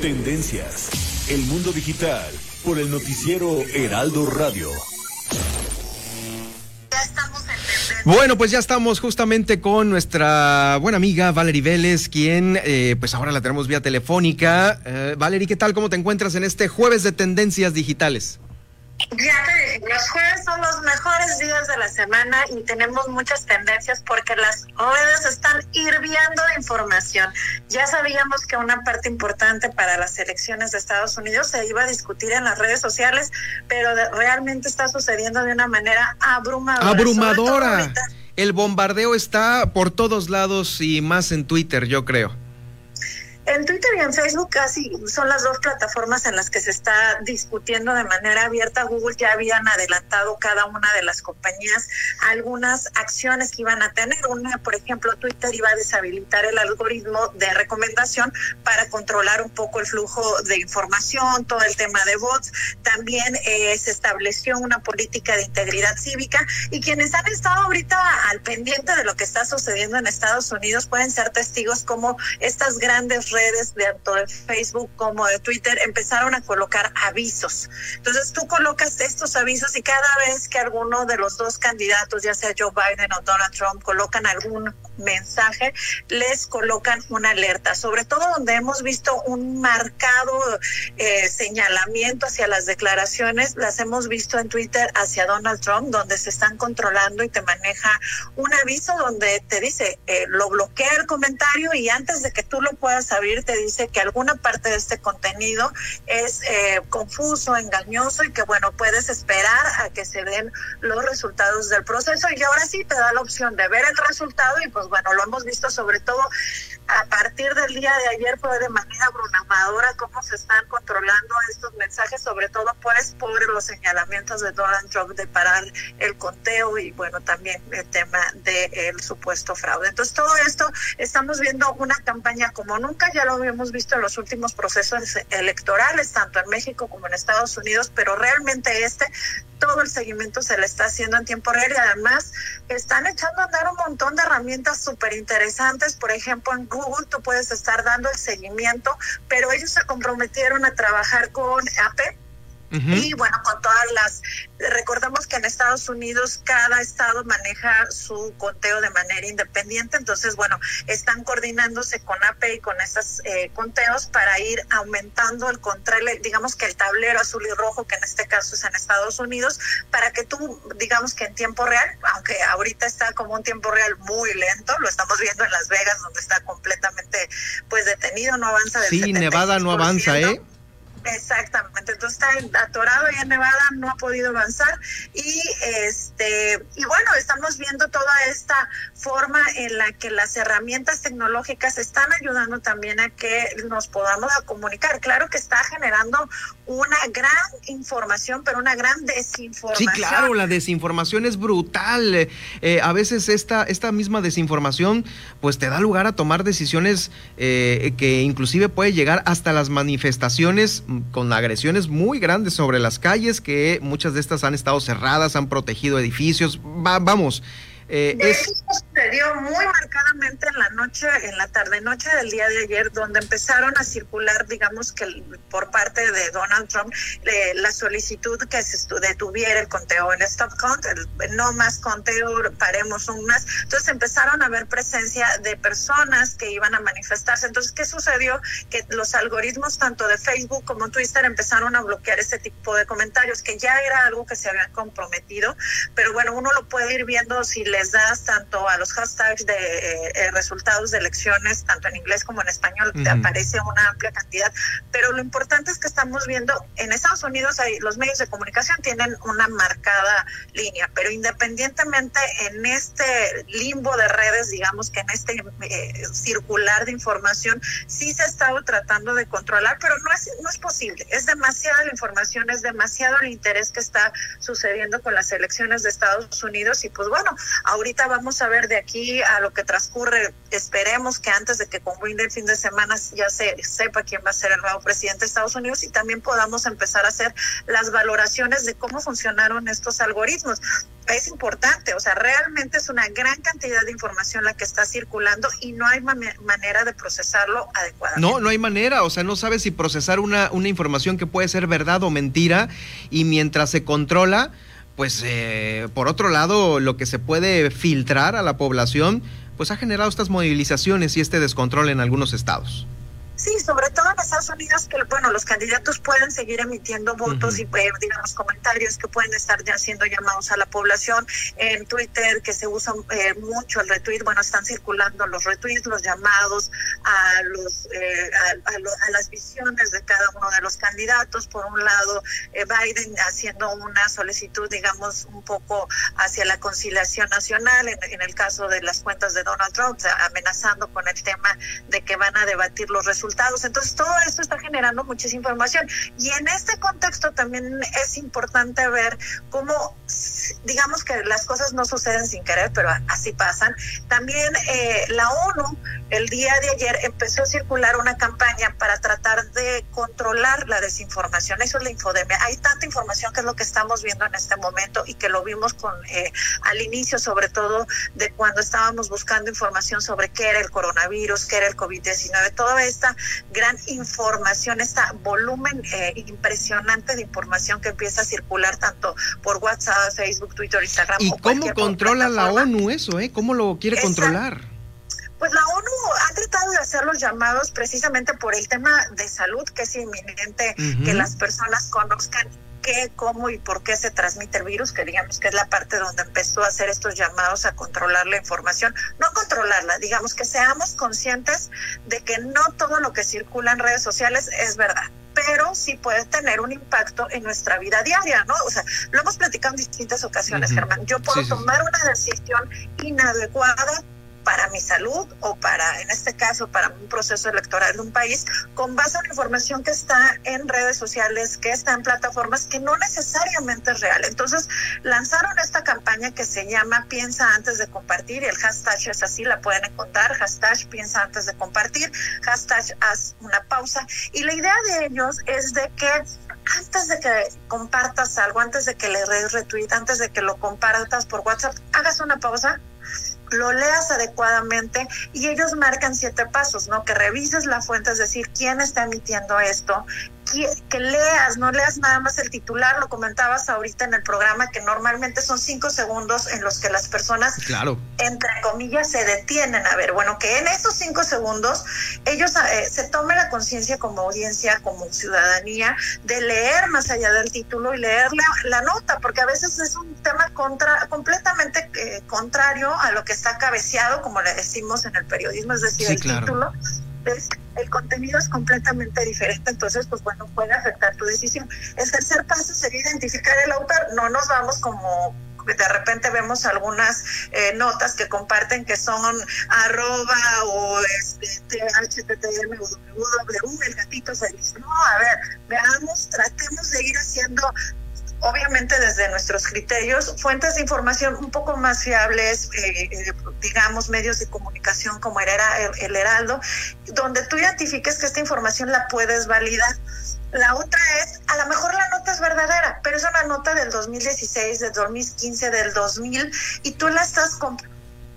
Tendencias. El mundo digital por el noticiero Heraldo Radio. Bueno, pues ya estamos justamente con nuestra buena amiga Valerie Vélez, quien eh, pues ahora la tenemos vía telefónica. Eh, Valerie, ¿qué tal? ¿Cómo te encuentras en este jueves de tendencias digitales? Ya te dije, los jueves son los mejores días de la semana y tenemos muchas tendencias porque las redes están hirviendo de información. Ya sabíamos que una parte importante para las elecciones de Estados Unidos se iba a discutir en las redes sociales, pero realmente está sucediendo de una manera abrumadora. Abrumadora. El bombardeo está por todos lados y más en Twitter, yo creo. En Twitter y en Facebook casi son las dos plataformas en las que se está discutiendo de manera abierta. Google ya habían adelantado cada una de las compañías algunas acciones que iban a tener. Una, por ejemplo, Twitter iba a deshabilitar el algoritmo de recomendación para controlar un poco el flujo de información, todo el tema de bots. También eh, se estableció una política de integridad cívica y quienes han estado ahorita al pendiente de lo que está sucediendo en Estados Unidos pueden ser testigos como estas grandes redes, tanto de Facebook como de Twitter, empezaron a colocar avisos. Entonces tú colocas estos avisos y cada vez que alguno de los dos candidatos, ya sea Joe Biden o Donald Trump, colocan algún mensaje, les colocan una alerta, sobre todo donde hemos visto un marcado eh, señalamiento hacia las declaraciones, las hemos visto en Twitter hacia Donald Trump, donde se están controlando y te maneja un aviso donde te dice, eh, lo bloquea el comentario y antes de que tú lo puedas te dice que alguna parte de este contenido es eh, confuso, engañoso y que bueno, puedes esperar a que se den los resultados del proceso y ahora sí te da la opción de ver el resultado y pues bueno, lo hemos visto sobre todo a partir del día de ayer fue de manera abrumadora cómo se están controlando estos mensajes, sobre todo pues por los señalamientos de Donald Trump de parar el conteo y bueno, también el tema del supuesto fraude. Entonces todo esto estamos viendo una campaña como nunca, ya lo habíamos visto en los últimos procesos electorales, tanto en México como en Estados Unidos, pero realmente este todo el seguimiento se le está haciendo en tiempo real y además están echando a andar un montón de herramientas súper interesantes. Por ejemplo, en Google tú puedes estar dando el seguimiento, pero ellos se comprometieron a trabajar con Y bueno, con todas las, recordemos que en Estados Unidos cada estado maneja su conteo de manera independiente, entonces bueno, están coordinándose con AP y con estos eh, conteos para ir aumentando el control, digamos que el tablero azul y rojo, que en este caso es en Estados Unidos, para que tú, digamos que en tiempo real, aunque ahorita está como un tiempo real muy lento, lo estamos viendo en Las Vegas, donde está completamente pues detenido, no avanza del Sí, Nevada no avanza, ¿eh? Exactamente, entonces está atorado y en Nevada, no ha podido avanzar y este y bueno, estamos viendo toda esta forma en la que las herramientas tecnológicas están ayudando también a que nos podamos comunicar. Claro que está generando una gran información, pero una gran desinformación. Sí, claro, la desinformación es brutal. Eh, a veces esta, esta misma desinformación pues te da lugar a tomar decisiones eh, que inclusive puede llegar hasta las manifestaciones con agresiones muy grandes sobre las calles, que muchas de estas han estado cerradas, han protegido edificios. vamos, eh, Eso sucedió muy marcadamente en la noche, en la tarde noche del día de ayer, donde empezaron a circular, digamos que por parte de Donald Trump, eh, la solicitud que se detuviera el conteo en Stop Count, no más conteo, paremos un más. Entonces empezaron a ver presencia de personas que iban a manifestarse. Entonces, ¿qué sucedió? Que los algoritmos tanto de Facebook como Twitter empezaron a bloquear ese tipo de comentarios, que ya era algo que se habían comprometido, pero bueno, uno lo puede ir viendo si le les das tanto a los hashtags de eh, eh, resultados de elecciones, tanto en inglés como en español, te aparece una amplia cantidad. Pero lo importante es que estamos viendo, en Estados Unidos hay, los medios de comunicación tienen una marcada línea, pero independientemente en este limbo de redes, digamos que en este eh, circular de información, sí se ha estado tratando de controlar, pero no es, no es posible. Es demasiada la información, es demasiado el interés que está sucediendo con las elecciones de Estados Unidos y pues bueno, Ahorita vamos a ver de aquí a lo que transcurre, esperemos que antes de que concluya el fin de semana ya se sepa quién va a ser el nuevo presidente de Estados Unidos y también podamos empezar a hacer las valoraciones de cómo funcionaron estos algoritmos es importante, o sea, realmente es una gran cantidad de información la que está circulando y no hay manera de procesarlo adecuadamente. No, no hay manera, o sea, no sabes si procesar una, una información que puede ser verdad o mentira y mientras se controla, pues eh, por otro lado, lo que se puede filtrar a la población, pues ha generado estas movilizaciones y este descontrol en algunos estados. Sí, sobre todo en Estados Unidos, que bueno, los candidatos pueden seguir emitiendo votos y, eh, digamos, comentarios que pueden estar ya siendo llamados a la población. En Twitter, que se usa eh, mucho el retweet, bueno, están circulando los retweets, los llamados a, los, eh, a, las visiones de cada uno de los candidatos. Por un lado, Biden haciendo una solicitud, digamos, un poco hacia la conciliación nacional, en, en el caso de las cuentas de Donald Trump, amenazando con el tema de que van a debatir los resultados entonces, todo esto está generando muchísima información. Y en este contexto también es importante ver cómo, digamos que las cosas no suceden sin querer, pero así pasan. También eh, la ONU el día de ayer empezó a circular una campaña para tratar de controlar la desinformación. Eso es la infodemia. Hay tanta información que es lo que estamos viendo en este momento y que lo vimos con eh, al inicio, sobre todo de cuando estábamos buscando información sobre qué era el coronavirus, qué era el COVID-19. Toda esta gran información, este volumen eh, impresionante de información que empieza a circular tanto por WhatsApp, Facebook, Twitter, Instagram. ¿Y cómo controla la ONU eso? Eh? ¿Cómo lo quiere controlar? Pues la ONU ha tratado de hacer los llamados precisamente por el tema de salud, que es inminente que las personas conozcan qué, cómo y por qué se transmite el virus, que digamos que es la parte donde empezó a hacer estos llamados a controlar la información, no controlarla, digamos que seamos conscientes de que no todo lo que circula en redes sociales es verdad pero sí puede tener un impacto en nuestra vida diaria, ¿no? O sea, lo hemos platicado en distintas ocasiones, Germán. Yo puedo tomar una decisión inadecuada para mi salud o para, en este caso, para un proceso electoral de un país, con base en información que está en redes sociales, que está en plataformas que no necesariamente es real. Entonces, lanzaron esta campaña que se llama Piensa antes de compartir el hashtag es así, la pueden encontrar, hashtag Piensa antes de compartir, hashtag Haz una pausa. Y la idea de ellos es de que antes de que compartas algo, antes de que le retweet, antes de que lo compartas por WhatsApp, hagas una pausa lo leas adecuadamente y ellos marcan siete pasos, ¿no? Que revises la fuente, es decir, quién está emitiendo esto, que, leas, no leas nada más el titular, lo comentabas ahorita en el programa, que normalmente son cinco segundos en los que las personas, claro. entre comillas, se detienen a ver. Bueno, que en esos cinco segundos ellos eh, se tomen la conciencia como audiencia, como ciudadanía, de leer más allá del título y leer la, nota, porque a veces es un tema contra, completamente eh, contrario a lo que está cabeceado, como le decimos en el periodismo, es decir, el título el contenido es completamente diferente, entonces, pues bueno, puede afectar tu decisión. El tercer paso sería identificar el autor, no nos vamos como de repente vemos algunas eh, notas que comparten que son arroba o este, el gatito dice, no, a ver, veamos, tratemos de ir haciendo obviamente desde nuestros criterios, fuentes de información un poco más fiables, eh, eh, digamos, medios de comunicación como el, el Heraldo, donde tú identifiques que esta información la puedes validar. La otra es, a lo mejor es verdadera, pero es una nota del 2016, del 2015, del 2000, y tú la estás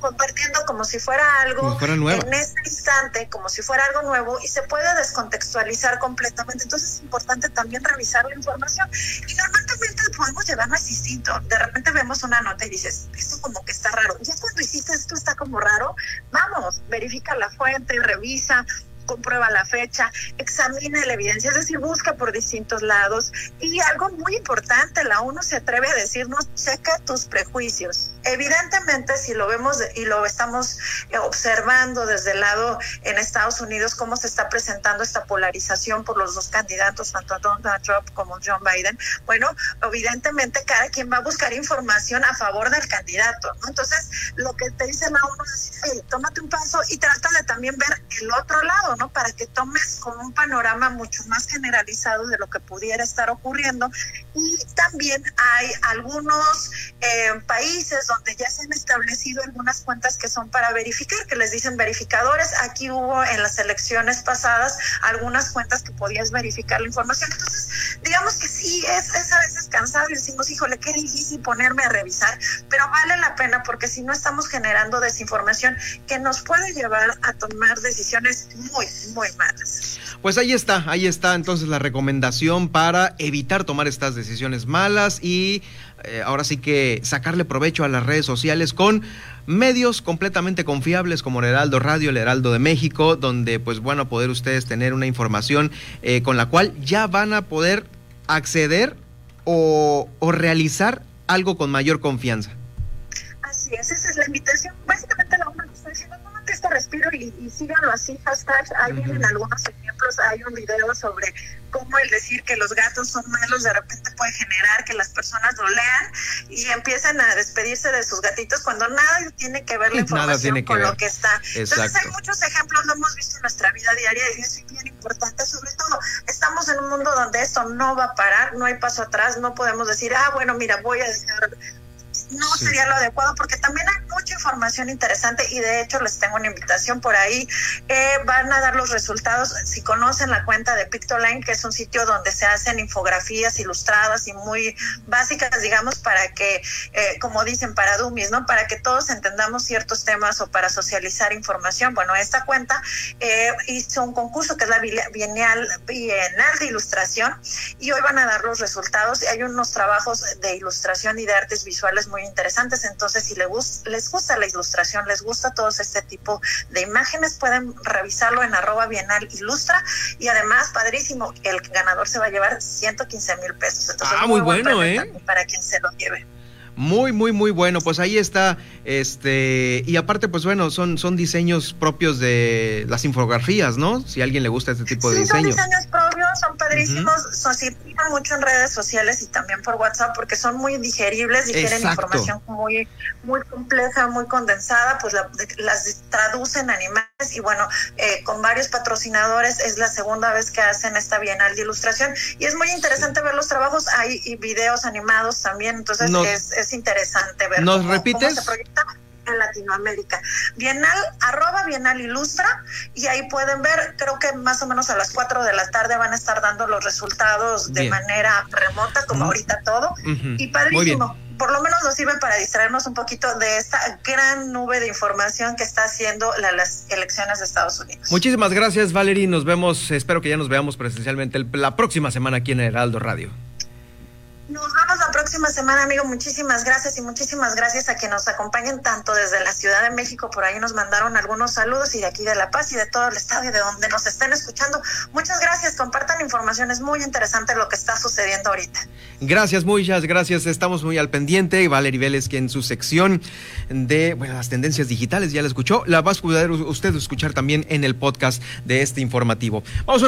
compartiendo como si fuera algo en este instante, como si fuera algo nuevo y se puede descontextualizar completamente. Entonces es importante también revisar la información. Y normalmente podemos llevarnos distinto. De repente vemos una nota y dices, esto como que está raro. Ya cuando hiciste esto está como raro, vamos, verifica la fuente, revisa, comprueba la fecha, examina la evidencia, es decir, busca por distintos lados. Y algo muy importante, la ONU se atreve a decirnos, checa tus prejuicios. Evidentemente, si lo vemos y lo estamos eh, observando desde el lado en Estados Unidos, cómo se está presentando esta polarización por los dos candidatos, tanto Donald Trump como John Biden, bueno, evidentemente cada quien va a buscar información a favor del candidato, ¿no? Entonces, lo que te dice la ONU es, tómate un paso y trata de también ver el otro lado, para que tomes como un panorama mucho más generalizado de lo que pudiera estar ocurriendo. Y también hay algunos eh, países donde ya se han establecido algunas cuentas que son para verificar, que les dicen verificadores. Aquí hubo en las elecciones pasadas algunas cuentas que podías verificar la información. Entonces, digamos que sí, es, es a veces cansado y decimos, híjole, qué difícil ponerme a revisar, pero vale la pena porque si no estamos generando desinformación que nos puede llevar a tomar decisiones muy, muy malas. Pues ahí está, ahí está entonces la recomendación para evitar tomar estas decisiones malas y eh, ahora sí que sacarle provecho a las redes sociales con medios completamente confiables como el Heraldo Radio, el Heraldo de México, donde pues bueno poder ustedes tener una información eh, con la cual ya van a poder acceder o, o realizar algo con mayor confianza. Respiro y, y síganlo así, hashtag. Ahí vienen algunos ejemplos. Hay un video sobre cómo el decir que los gatos son malos de repente puede generar que las personas lo lean y empiecen a despedirse de sus gatitos cuando nada tiene que ver la información que con ver. lo que está. Exacto. Entonces hay muchos ejemplos, lo hemos visto en nuestra vida diaria y eso es bien importante. Sobre todo, estamos en un mundo donde esto no va a parar, no hay paso atrás, no podemos decir, ah, bueno, mira, voy a dejar no Sí. sería lo adecuado porque también hay mucha información interesante y de hecho les tengo una invitación por ahí. Eh, van a dar los resultados. Si conocen la cuenta de Pictoline, que es un sitio donde se hacen infografías ilustradas y muy básicas, digamos, para que, eh, como dicen, para dummies, ¿no? Para que todos entendamos ciertos temas o para socializar información. Bueno, esta cuenta eh, hizo un concurso que es la Bienal, Bienal de Ilustración y hoy van a dar los resultados. Hay unos trabajos de ilustración y de artes visuales muy interesantes. Entonces, si les, gus- les gusta la ilustración, les gusta todo este tipo de imágenes, pueden revisarlo en arroba Bienal Ilustra. Y además, padrísimo, el ganador se va a llevar 115 mil pesos. Entonces, Ah, muy buen bueno, ¿eh? Para quien se lo lleve. Muy, muy, muy bueno. Pues ahí está. Este, y aparte, pues bueno, son, son diseños propios de las infografías, ¿no? Si a alguien le gusta este tipo de Sí, son diseños. diseños propios, son padrísimos, son circulan mucho en redes sociales y también por WhatsApp porque son muy digeribles, digieren Exacto. información muy, muy compleja, muy condensada, pues la- las traducen animales y bueno, eh, con varios patrocinadores es la segunda vez que hacen esta Bienal de Ilustración y es muy interesante ver los trabajos, hay y videos animados también, entonces es, es interesante ver ¿Nos cómo, repites? cómo se proyecta en Latinoamérica. Bienal, arroba Bienal Ilustra, y ahí pueden ver, creo que más o menos a las 4 de la tarde van a estar dando los resultados de Bien. manera remota, como ahorita todo, y padrísimo. Por lo menos nos sirve para distraernos un poquito de esta gran nube de información que está haciendo la- las elecciones de Estados Unidos. Muchísimas gracias, Valerie. Nos vemos, espero que ya nos veamos presencialmente la próxima semana aquí en Heraldo Radio. Nos vemos próxima semana, amigo. Muchísimas gracias y muchísimas gracias a quienes nos acompañen tanto desde la Ciudad de México. Por ahí nos mandaron algunos saludos y de aquí de La Paz y de todo el estado y de donde nos estén escuchando. Muchas gracias. Compartan información. Es muy interesante lo que está sucediendo ahorita. Gracias, muchas gracias. Estamos muy al pendiente. Valerie Vélez, que en su sección de bueno, las tendencias digitales ya la escuchó, la va a poder usted escuchar también en el podcast de este informativo. Vamos a